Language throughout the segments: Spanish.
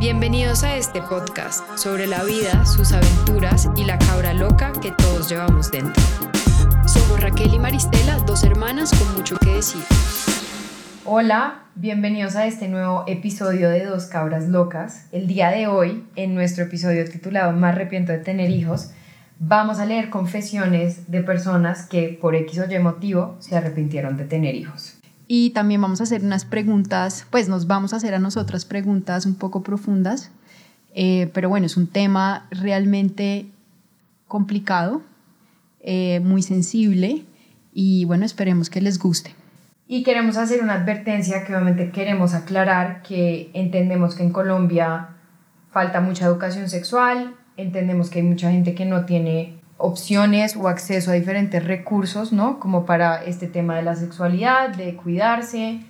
Bienvenidos a este podcast sobre la vida, sus aventuras y la cabra loca que todos llevamos dentro. Somos Raquel y Maristela, dos hermanas con mucho que decir. Hola, bienvenidos a este nuevo episodio de Dos Cabras Locas. El día de hoy, en nuestro episodio titulado Me arrepiento de tener hijos, vamos a leer confesiones de personas que por X o Y motivo se arrepintieron de tener hijos. Y también vamos a hacer unas preguntas, pues nos vamos a hacer a nosotras preguntas un poco profundas, eh, pero bueno, es un tema realmente complicado, eh, muy sensible y bueno, esperemos que les guste. Y queremos hacer una advertencia que obviamente queremos aclarar que entendemos que en Colombia falta mucha educación sexual, entendemos que hay mucha gente que no tiene opciones o acceso a diferentes recursos, ¿no? Como para este tema de la sexualidad, de cuidarse,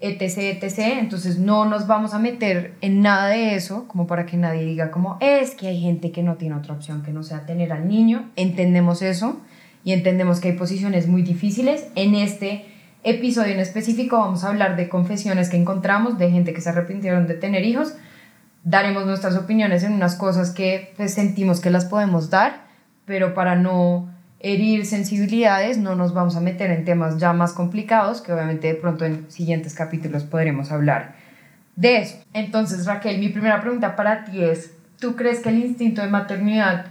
etc., etc. Entonces no nos vamos a meter en nada de eso, como para que nadie diga como, es que hay gente que no tiene otra opción que no sea tener al niño. Entendemos eso y entendemos que hay posiciones muy difíciles. En este episodio en específico vamos a hablar de confesiones que encontramos de gente que se arrepintieron de tener hijos. Daremos nuestras opiniones en unas cosas que pues, sentimos que las podemos dar pero para no herir sensibilidades no nos vamos a meter en temas ya más complicados que obviamente de pronto en siguientes capítulos podremos hablar de eso. Entonces Raquel, mi primera pregunta para ti es, ¿tú crees que el instinto de maternidad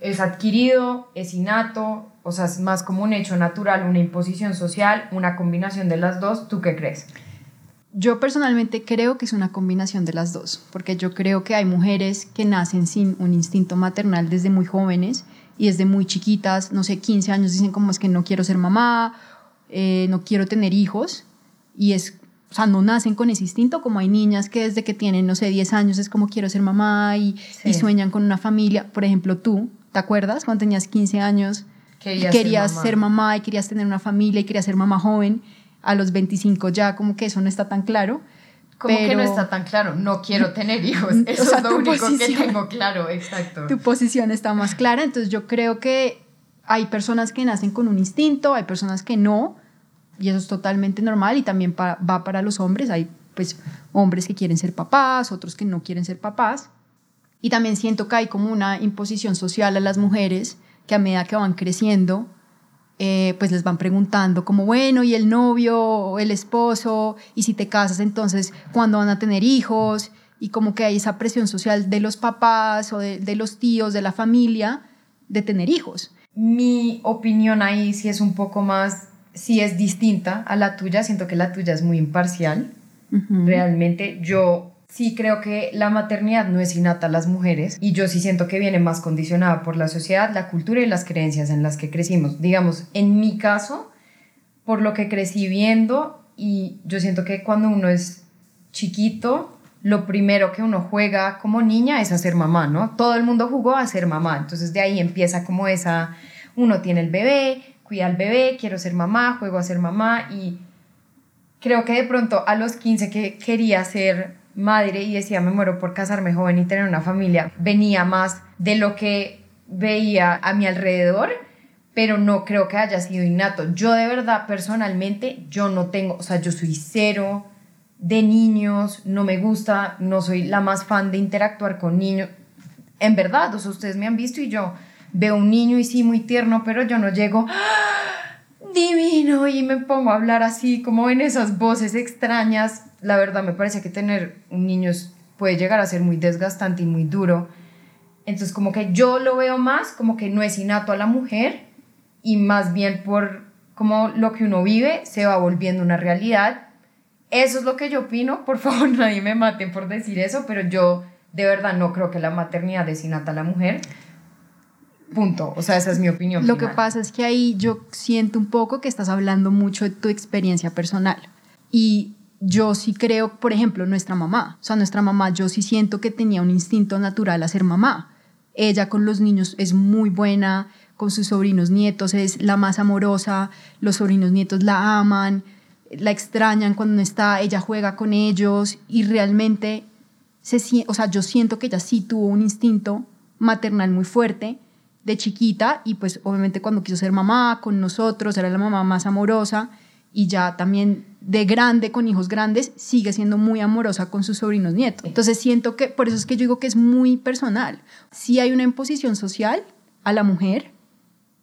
es adquirido, es innato, o sea, es más como un hecho natural, una imposición social, una combinación de las dos? ¿Tú qué crees? Yo personalmente creo que es una combinación de las dos, porque yo creo que hay mujeres que nacen sin un instinto maternal desde muy jóvenes y desde muy chiquitas, no sé, 15 años, dicen como es que no quiero ser mamá, eh, no quiero tener hijos, y es, o sea, no nacen con ese instinto, como hay niñas que desde que tienen, no sé, 10 años es como quiero ser mamá y, y sueñan con una familia. Por ejemplo, tú, ¿te acuerdas? Cuando tenías 15 años, querías, ser, mamá. y querías tener una familia y querías ser mamá joven. A los 25 ya como que eso no está tan claro. Como que no está tan claro, no quiero tener hijos. Eso es lo único que tengo claro, exacto. Tu posición está más clara, entonces yo creo que hay personas que nacen con un instinto, hay personas que no, y eso es totalmente normal y también va para los hombres. Hay pues hombres que quieren ser papás, otros que no quieren ser papás. Y también siento que hay como una imposición social a las mujeres que a medida que van creciendo eh, pues les van preguntando como, bueno, ¿y el novio el esposo? ¿Y si te casas entonces, cuándo van a tener hijos? Y como que hay esa presión social de los papás o de, los tíos, de la familia, de tener hijos. Mi opinión ahí sí es un poco más, sí es distinta a la tuya, siento que la tuya es muy imparcial. Realmente yo sí creo que la maternidad no es innata a las mujeres y yo sí siento que viene más condicionada por la sociedad, la cultura y las creencias en las que crecimos. Digamos, en mi caso, por lo que crecí viendo y yo siento que cuando uno es chiquito, lo primero que uno juega como niña es a ser mamá, ¿no? Todo el mundo jugó a ser mamá, entonces de ahí empieza como esa, uno tiene el bebé, cuida al bebé, quiero ser mamá, juego a ser mamá y creo que de pronto a los 15 que quería ser madre y decía, me muero por casarme joven y tener una familia, venía más de lo que veía a mi alrededor, pero no creo que haya sido innato. Yo de verdad, personalmente, yo no tengo, o sea, yo soy cero de niños, no me gusta, no soy la más fan de interactuar con niños. En verdad, o sea, ustedes me han visto y yo veo un niño y sí, muy tierno, pero yo no llego ¡Ah! Divino y me pongo a hablar así como en esas voces extrañas la verdad me parece que tener un niño puede llegar a ser muy desgastante y muy duro. Entonces como que yo lo veo más como que no es innato a la mujer y más bien por como lo que uno vive se va volviendo una realidad. Eso es lo que yo opino, por favor nadie me mate por decir eso, pero yo de verdad no creo que la maternidad es innata a la mujer. Punto. O sea, esa es mi opinión. Lo que pasa es que ahí yo siento un poco que estás hablando mucho de tu experiencia personal. Y yo sí creo, por ejemplo, nuestra mamá, o sea, nuestra mamá, yo sí siento que tenía un instinto natural a ser mamá. Ella con los niños es muy buena, con sus sobrinos nietos es la más amorosa, los sobrinos nietos la aman, la extrañan cuando no está, ella juega con ellos y realmente, se, o sea, yo siento que ella sí tuvo un instinto maternal muy fuerte de chiquita y pues obviamente cuando quiso ser mamá con nosotros era la mamá más amorosa y ya también de grande, con hijos grandes, sigue siendo muy amorosa con sus sobrinos nietos. Entonces siento que, por eso es que yo digo que es muy personal. Sí hay una imposición social a la mujer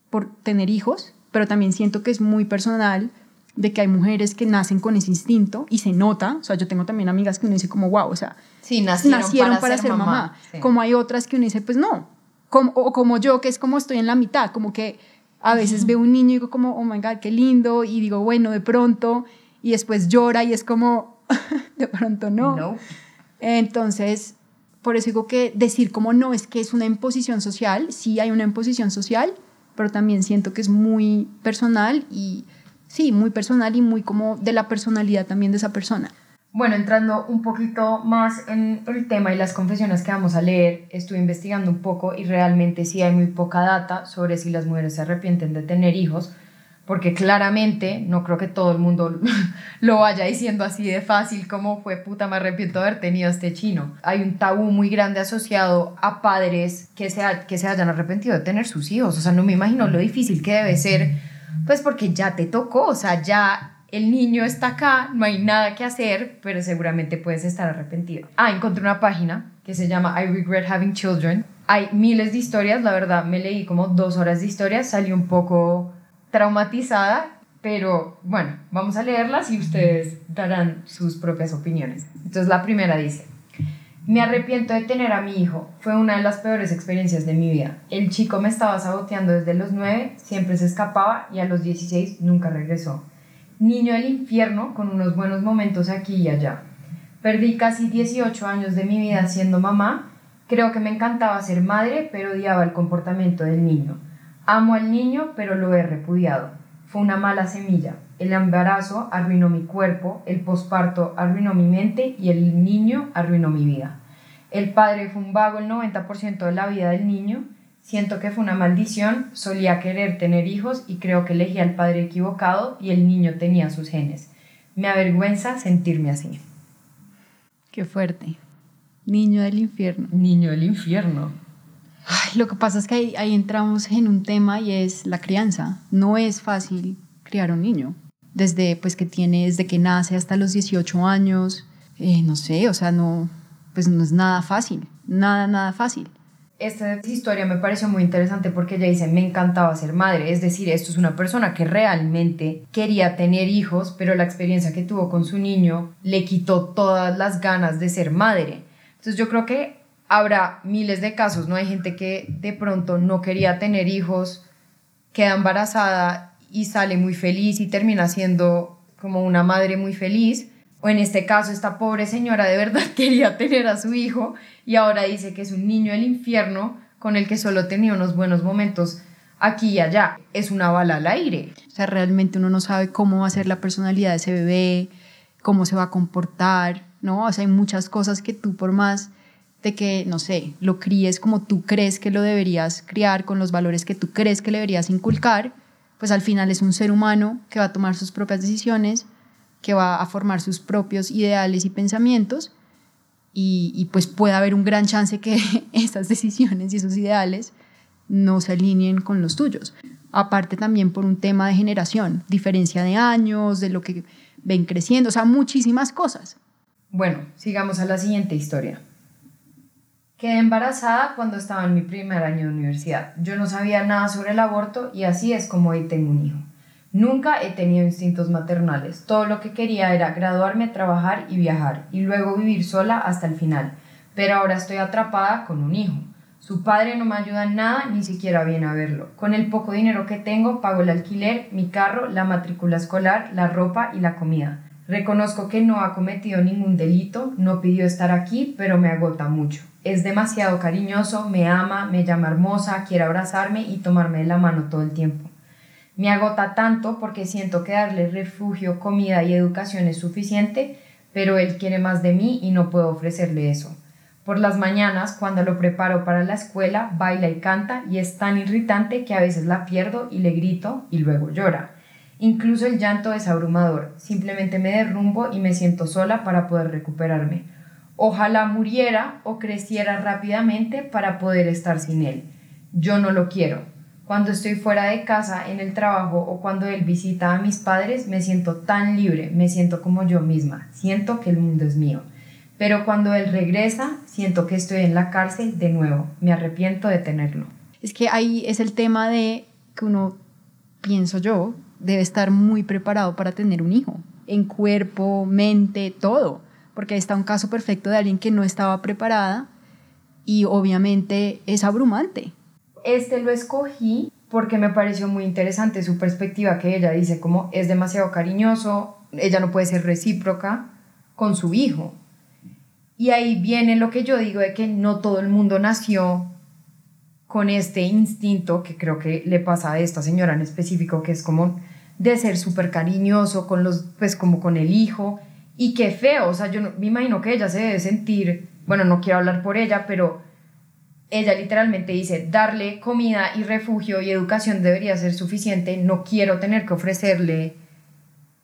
por tener hijos, pero también siento que es muy personal de que hay mujeres que nacen con ese instinto y se nota, o sea, yo tengo también amigas que uno dice como, wow, o sea, sí, nacieron, para, ser, mamá, como hay otras que uno dice, pues no, como, o como yo, que es como estoy en la mitad, como que a veces veo un niño y digo como, oh my God, qué lindo, y digo, bueno, de pronto y después llora y es como, de pronto no. Entonces, por eso digo que decir como no es que es una imposición social, sí hay una imposición social, pero también siento que es muy personal y sí, muy personal y muy como de la personalidad también de esa persona. Bueno, entrando un poquito más en el tema y las confesiones que vamos a leer, estuve investigando un poco y realmente sí hay muy poca data sobre si las mujeres se arrepienten de tener hijos, porque claramente no creo que todo el mundo lo vaya diciendo así de fácil como fue puta me arrepiento de haber tenido este chino. Hay un tabú muy grande asociado a padres que se, que se hayan arrepentido de tener sus hijos, o sea, no me imagino lo difícil que debe ser, pues porque ya te tocó, o sea, ya el niño está acá, no hay nada que hacer, pero seguramente puedes estar arrepentido. Ah, encontré una página que se llama I Regret Having Children. Hay miles de historias, la verdad me leí como dos horas de historias, salí un poco traumatizada, pero bueno, vamos a leerlas y ustedes darán sus propias opiniones. Entonces la primera dice, me arrepiento de tener a mi hijo, fue una de las peores experiencias de mi vida. El chico me estaba saboteando desde los 9, siempre se escapaba y a los 16 nunca regresó. Niño del infierno con unos buenos momentos aquí y allá. Perdí casi 18 años de mi vida siendo mamá. Creo que me encantaba ser madre, pero odiaba el comportamiento del niño. Amo al niño, pero lo he repudiado. Fue una mala semilla. El embarazo arruinó mi cuerpo, el posparto arruinó mi mente y el niño arruinó mi vida. El padre fue un vago el 90% de la vida del niño. Siento que fue una maldición, solía querer tener hijos y creo que elegí al padre equivocado y el niño tenía sus genes. Me avergüenza sentirme así. Qué fuerte. Niño del infierno. Niño del infierno lo que pasa es que ahí, entramos en un tema y es la crianza. No es fácil criar un niño. Desde pues que tiene, desde que nace hasta los 18 años, eh, no sé, o sea, no, pues no es nada fácil, nada, nada fácil. Esta historia me pareció muy interesante porque ella dice, me encantaba ser madre, es decir, esto es una persona que realmente quería tener hijos, pero la experiencia que tuvo con su niño le quitó todas las ganas de ser madre. Entonces yo creo que habrá miles de casos, ¿no? Hay gente que de pronto no quería tener hijos, queda embarazada y sale muy feliz y termina siendo como una madre muy feliz. O en este caso, esta pobre señora de verdad quería tener a su hijo y ahora dice que es un niño del infierno con el que solo tenía unos buenos momentos aquí y allá. Es una bala al aire. O sea, realmente uno no sabe cómo va a ser la personalidad de ese bebé, cómo se va a comportar, ¿no? O sea, hay muchas cosas que tú por más de que, no sé, lo críes como tú crees que lo deberías criar, con los valores que tú crees que le deberías inculcar, pues al final es un ser humano que va a tomar sus propias decisiones, que va a formar sus propios ideales y pensamientos, y, pues puede haber un gran chance que esas decisiones y esos ideales no se alineen con los tuyos. Aparte también por un tema de generación, diferencia de años, de lo que ven creciendo, o sea, muchísimas cosas. Bueno, sigamos a la siguiente historia. Quedé embarazada cuando estaba en mi primer año de universidad. Yo no sabía nada sobre el aborto y así es como hoy tengo un hijo. Nunca he tenido instintos maternales. Todo lo que quería era graduarme, trabajar y viajar, y luego vivir sola hasta el final. Pero ahora estoy atrapada con un hijo. Su padre no me ayuda en nada, ni siquiera viene a verlo. Con el poco dinero que tengo, pago el alquiler, mi carro, la matrícula escolar, la ropa y la comida. Reconozco que no ha cometido ningún delito, no pidió estar aquí, pero me agota mucho es demasiado cariñoso, me ama, me llama hermosa, quiere abrazarme y tomarme de la mano todo el tiempo. Me agota tanto porque siento que darle refugio, comida y educación es suficiente, pero él quiere más de mí y no puedo ofrecerle eso. Por las mañanas, cuando lo preparo para la escuela, baila y canta y es tan irritante que a veces la pierdo y le grito y luego llora. Incluso el llanto es abrumador, simplemente me derrumbo y me siento sola para poder recuperarme. Ojalá muriera o creciera rápidamente para poder estar sin él. Yo no lo quiero. Cuando estoy fuera de casa, en el trabajo o cuando él visita a mis padres, me siento tan libre, me siento como yo misma, siento que el mundo es mío. Pero cuando él regresa, siento que estoy en la cárcel de nuevo, me arrepiento de tenerlo. Es que ahí es el tema de que uno, pienso yo, debe estar muy preparado para tener un hijo, en cuerpo, mente, todo, porque está un caso perfecto de alguien que no estaba preparada y obviamente es abrumante. Este lo escogí porque me pareció muy interesante su perspectiva que ella dice como es demasiado cariñoso, ella no puede ser recíproca con su hijo. Y ahí viene lo que yo digo de que no todo el mundo nació con este instinto que creo que le pasa a esta señora en específico, que es como de ser súper cariñoso con los, pues como con el hijo. Y qué feo, o sea, yo me imagino que ella se debe sentir, bueno, no quiero hablar por ella, pero ella literalmente dice, darle comida y refugio y educación debería ser suficiente, no quiero tener que ofrecerle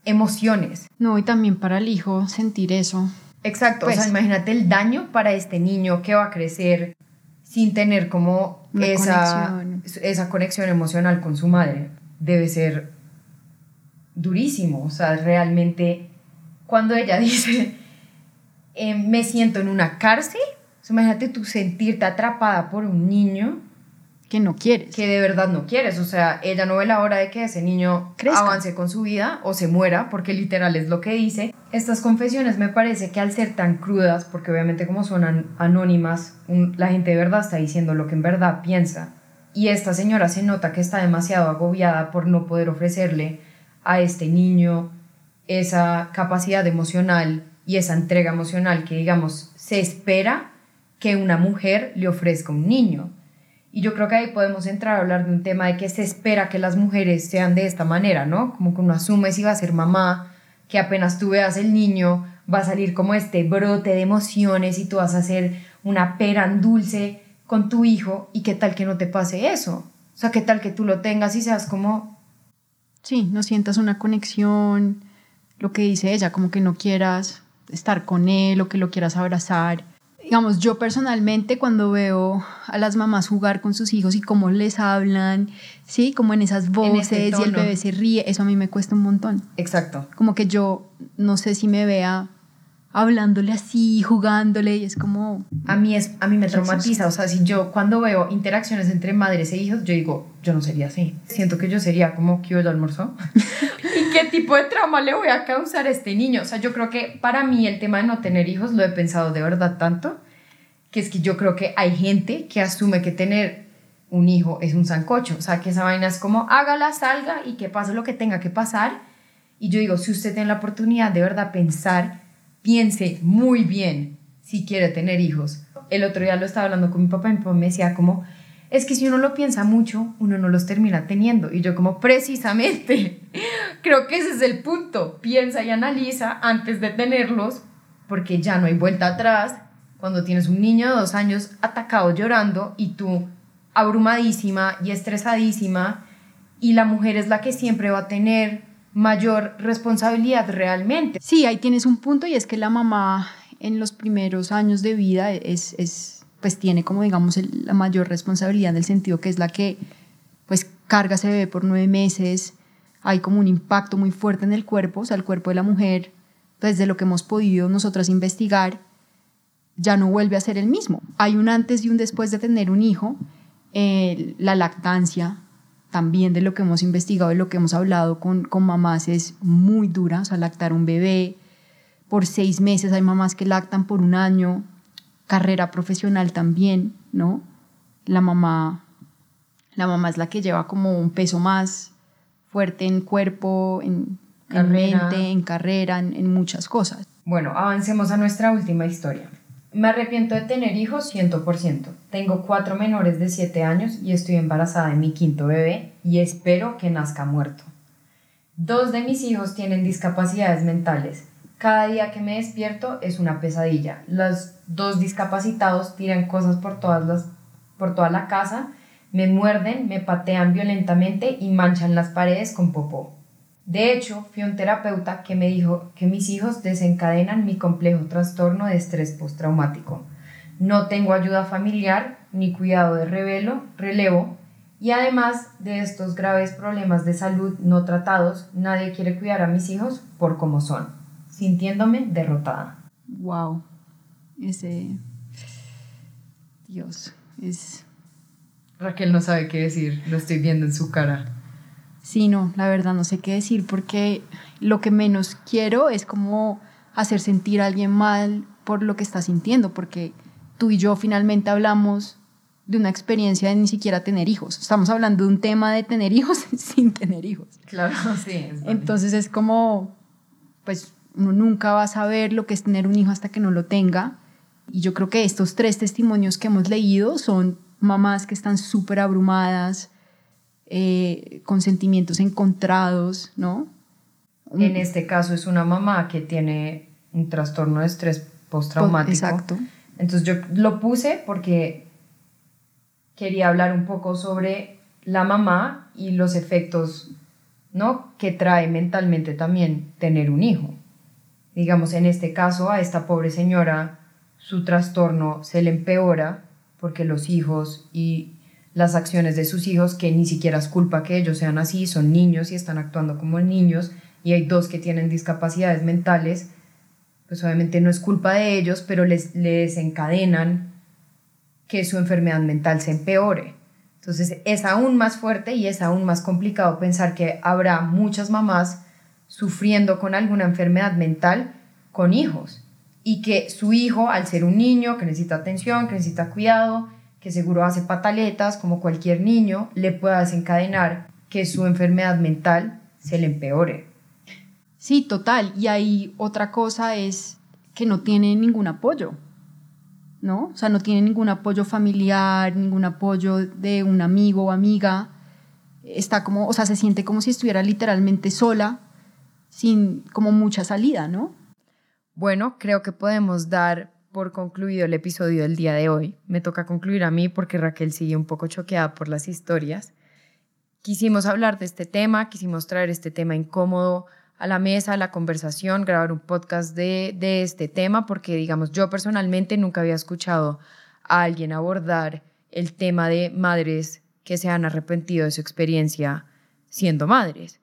emociones. No, y también para el hijo sentir eso. Exacto, o sea, pues imagínate el daño para este niño que va a crecer sin tener como esa conexión. esa conexión emocional con su madre. Debe ser durísimo, o sea, realmente cuando ella dice, eh, me siento en una cárcel, imagínate tú sentirte atrapada por un niño que no quieres. Que de verdad no quieres. O sea, ella no ve la hora de que ese niño avance con su vida o se muera, porque literal es lo que dice. Estas confesiones me parece que al ser tan crudas, porque obviamente como son anónimas, la gente de verdad está diciendo lo que en verdad piensa. Y esta señora se nota que está demasiado agobiada por no poder ofrecerle a este niño esa capacidad emocional y esa entrega emocional que digamos se espera que una mujer le ofrezca un niño. Y yo creo que ahí podemos entrar a hablar de un tema de que se espera que las mujeres sean de esta manera, ¿no? Como que uno asume si va a ser mamá, que apenas tú veas el niño, va a salir como este brote de emociones y tú vas a hacer una pera dulce con tu hijo y qué tal que no te pase eso. O sea, qué tal que tú lo tengas y seas como... Sí, no sientas una conexión, lo que dice ella, como que no quieras estar con él o que lo quieras abrazar digamos, yo personalmente cuando veo a las mamás jugar con sus hijos y cómo les hablan, sí, como en esas voces y el bebé se ríe, eso a mí me cuesta un montón. Exacto. Como que yo no sé si me vea hablándole así, jugándole y es como... A mí, es, a mí me traumatiza, o sea, si yo cuando veo interacciones entre madres e hijos, yo digo, yo no sería así. Siento que yo sería como, ¿qué el almuerzo? ¿Y qué tipo de trauma le voy a causar a este niño? O sea, yo creo que para mí el tema de no tener hijos lo he pensado de verdad tanto, que es que yo creo que hay gente que asume que tener un hijo es un sancocho, o sea, que esa vaina es como, hágala, salga y que pase lo que tenga que pasar. Y yo digo, si usted tiene la oportunidad de verdad pensar piense muy bien si quiere tener hijos. El otro día lo estaba hablando con mi papá y mi papá me decía como, es que si uno lo piensa mucho, uno no los termina teniendo. Y yo como, precisamente, creo que ese es el punto. Piensa y analiza antes de tenerlos, porque ya no hay vuelta atrás. Cuando tienes un niño de dos años atacado llorando y tú abrumadísima y estresadísima, y la mujer es la que siempre va a tener mayor responsabilidad realmente. Sí, ahí tienes un punto y es que la mamá en los primeros años de vida es, es pues tiene como digamos la mayor responsabilidad en el sentido que es la que pues carga ese bebé por nueve meses, hay como un impacto muy fuerte en el cuerpo, o sea, el cuerpo de la mujer, desde lo que hemos podido nosotras investigar, ya no vuelve a ser el mismo. Hay un antes y un después de tener un hijo, eh, la lactancia, también de lo que hemos investigado, de lo que hemos hablado con, con mamás, es muy dura. O sea, lactar un bebé por seis meses, hay mamás que lactan por un año, carrera profesional también, ¿no? La mamá, la mamá es la que lleva como un peso más fuerte en cuerpo, en, en mente, en carrera, en muchas cosas. Bueno, avancemos a nuestra última historia. Me arrepiento de tener hijos 100%. Tengo cuatro menores de 7 años y estoy embarazada de mi quinto bebé y espero que nazca muerto. Dos de mis hijos tienen discapacidades mentales. Cada día que me despierto es una pesadilla. Los dos discapacitados tiran cosas por, todas las, por toda la casa, me muerden, me patean violentamente y manchan las paredes con popó. De hecho, fui un terapeuta que me dijo que mis hijos desencadenan mi complejo trastorno de estrés postraumático. No tengo ayuda familiar ni cuidado de revelo, relevo Y además de estos graves problemas de salud no tratados, nadie quiere cuidar a mis hijos por como son, sintiéndome derrotada. Wow. Ese Dios, es Raquel no sabe qué decir, lo estoy viendo en su cara. Sí, no, la verdad no sé qué decir porque lo que menos quiero es como hacer sentir a alguien mal por lo que está sintiendo, porque tú y yo finalmente hablamos de una experiencia de ni siquiera tener hijos. Estamos hablando de un tema de tener hijos sin tener hijos. Claro, sí. Entonces es como, pues uno nunca va a saber lo que es tener un hijo hasta que no lo tenga. Y yo creo que estos tres testimonios que hemos leído son mamás que están súper abrumadas, eh, con sentimientos encontrados, ¿no? En este caso es una mamá que tiene un trastorno de estrés postraumático. Exacto. Entonces yo lo puse porque quería hablar un poco sobre la mamá y los efectos ¿no? que trae mentalmente también tener un hijo. Digamos, en este caso a esta pobre señora su trastorno se le empeora porque los hijos y las acciones de sus hijos, que ni siquiera es culpa que ellos sean así, son niños y están actuando como niños, y hay dos que tienen discapacidades mentales, pues obviamente no es culpa de ellos, pero les, les encadenan que su enfermedad mental se empeore. Entonces es aún más fuerte y es aún más complicado pensar que habrá muchas mamás sufriendo con alguna enfermedad mental con hijos y que su hijo, al ser un niño que necesita atención, que necesita cuidado, que seguro hace pataletas como cualquier niño, le pueda desencadenar que su enfermedad mental se le empeore. Sí, total. Y ahí otra cosa es que no tiene ningún apoyo. ¿no? O sea, no tiene ningún apoyo familiar, ningún apoyo de un amigo o amiga. Está como, o sea, se siente como si estuviera literalmente sola, sin como mucha salida, ¿no? Bueno, creo que podemos dar por concluido el episodio del día de hoy. Me toca concluir a mí porque Raquel sigue un poco choqueada por las historias. Quisimos hablar de este tema, quisimos traer este tema incómodo a la mesa, a la conversación, grabar un podcast de, de este tema, porque digamos, yo personalmente nunca había escuchado a alguien abordar el tema de madres que se han arrepentido de su experiencia siendo madres.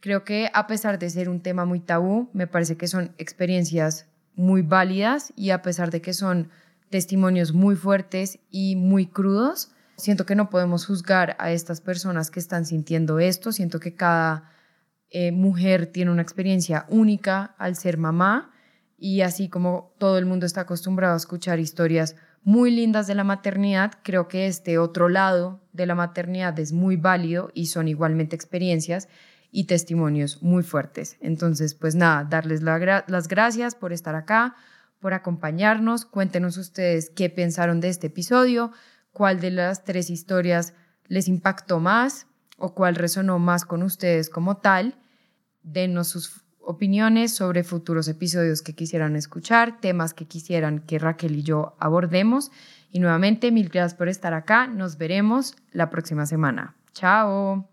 Creo que a pesar de ser un tema muy tabú, me parece que son experiencias muy válidas y a pesar de que son testimonios muy fuertes y muy crudos, siento que no podemos juzgar a estas personas que están sintiendo esto, siento que cada eh, mujer tiene una experiencia única al ser mamá y así como todo el mundo está acostumbrado a escuchar historias muy lindas de la maternidad, creo que este otro lado de la maternidad es muy válido y son igualmente experiencias y testimonios muy fuertes. Entonces, pues nada, darles las gracias por estar acá, por acompañarnos. Cuéntenos ustedes qué pensaron de este episodio, cuál de las tres historias les impactó más o cuál resonó más con ustedes como tal denos sus opiniones sobre futuros episodios que quisieran escuchar, temas que quisieran que Raquel y yo abordemos. Y nuevamente, mil gracias por estar acá. Nos veremos la próxima semana. Chao.